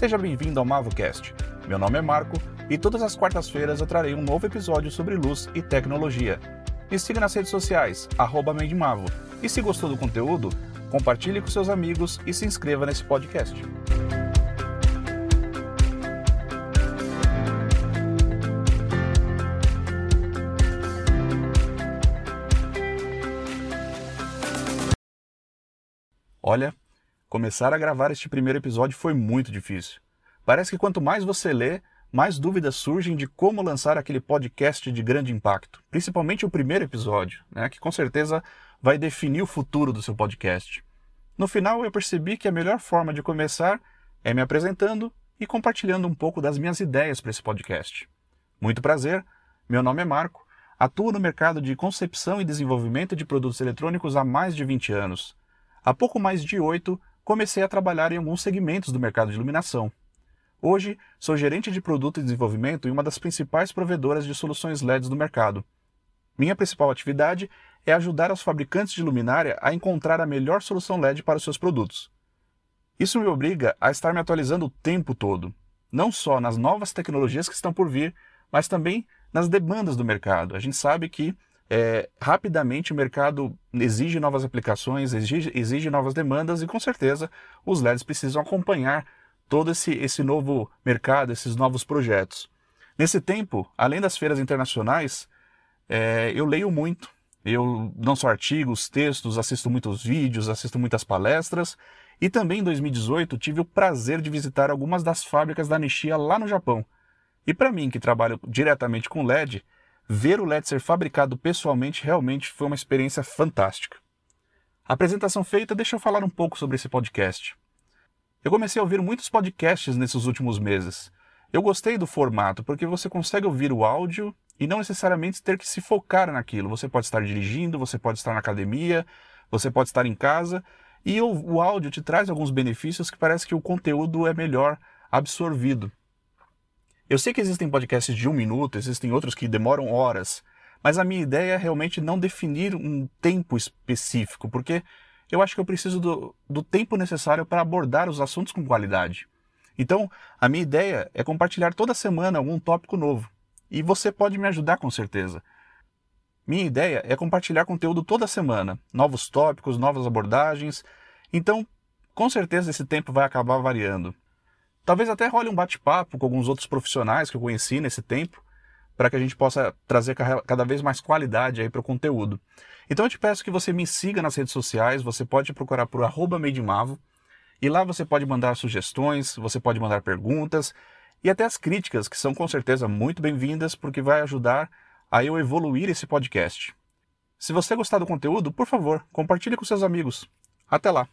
Seja bem-vindo ao MavoCast. Meu nome é Marco e todas as quartas-feiras eu trarei um novo episódio sobre luz e tecnologia. Me siga nas redes sociais, arroba. E se gostou do conteúdo, compartilhe com seus amigos e se inscreva nesse podcast. Olha, começar a gravar este primeiro episódio foi muito difícil. Parece que quanto mais você lê, mais dúvidas surgem de como lançar aquele podcast de grande impacto, principalmente o primeiro episódio, né, que com certeza vai definir o futuro do seu podcast. No final, eu percebi que a melhor forma de começar é me apresentando e compartilhando um pouco das minhas ideias para esse podcast. Muito prazer, meu nome é Marco, atuo no mercado de concepção e desenvolvimento de produtos eletrônicos há mais de 20 anos. Há pouco mais de oito, comecei a trabalhar em alguns segmentos do mercado de iluminação. Hoje, sou gerente de produto e desenvolvimento em uma das principais provedoras de soluções LEDs do mercado. Minha principal atividade é ajudar os fabricantes de luminária a encontrar a melhor solução LED para os seus produtos. Isso me obriga a estar me atualizando o tempo todo, não só nas novas tecnologias que estão por vir, mas também nas demandas do mercado. A gente sabe que é, rapidamente o mercado exige novas aplicações, exige, exige novas demandas e com certeza os LEDs precisam acompanhar todo esse, esse novo mercado, esses novos projetos. Nesse tempo, além das feiras internacionais, é, eu leio muito. Eu não só artigos, textos, assisto muitos vídeos, assisto muitas palestras. E também em 2018 tive o prazer de visitar algumas das fábricas da Nishia lá no Japão. E para mim, que trabalho diretamente com LED, ver o LED ser fabricado pessoalmente realmente foi uma experiência fantástica. A apresentação feita, deixa eu falar um pouco sobre esse podcast. Eu comecei a ouvir muitos podcasts nesses últimos meses. Eu gostei do formato porque você consegue ouvir o áudio e não necessariamente ter que se focar naquilo. Você pode estar dirigindo, você pode estar na academia, você pode estar em casa e o, o áudio te traz alguns benefícios que parece que o conteúdo é melhor absorvido. Eu sei que existem podcasts de um minuto, existem outros que demoram horas, mas a minha ideia é realmente não definir um tempo específico, porque eu acho que eu preciso do, do tempo necessário para abordar os assuntos com qualidade. Então, a minha ideia é compartilhar toda semana algum tópico novo. E você pode me ajudar com certeza. Minha ideia é compartilhar conteúdo toda semana, novos tópicos, novas abordagens. Então, com certeza esse tempo vai acabar variando. Talvez até role um bate-papo com alguns outros profissionais que eu conheci nesse tempo, para que a gente possa trazer cada vez mais qualidade aí para o conteúdo. Então eu te peço que você me siga nas redes sociais, você pode procurar por arroba e lá você pode mandar sugestões, você pode mandar perguntas e até as críticas, que são com certeza muito bem-vindas, porque vai ajudar a eu evoluir esse podcast. Se você gostar do conteúdo, por favor, compartilhe com seus amigos. Até lá!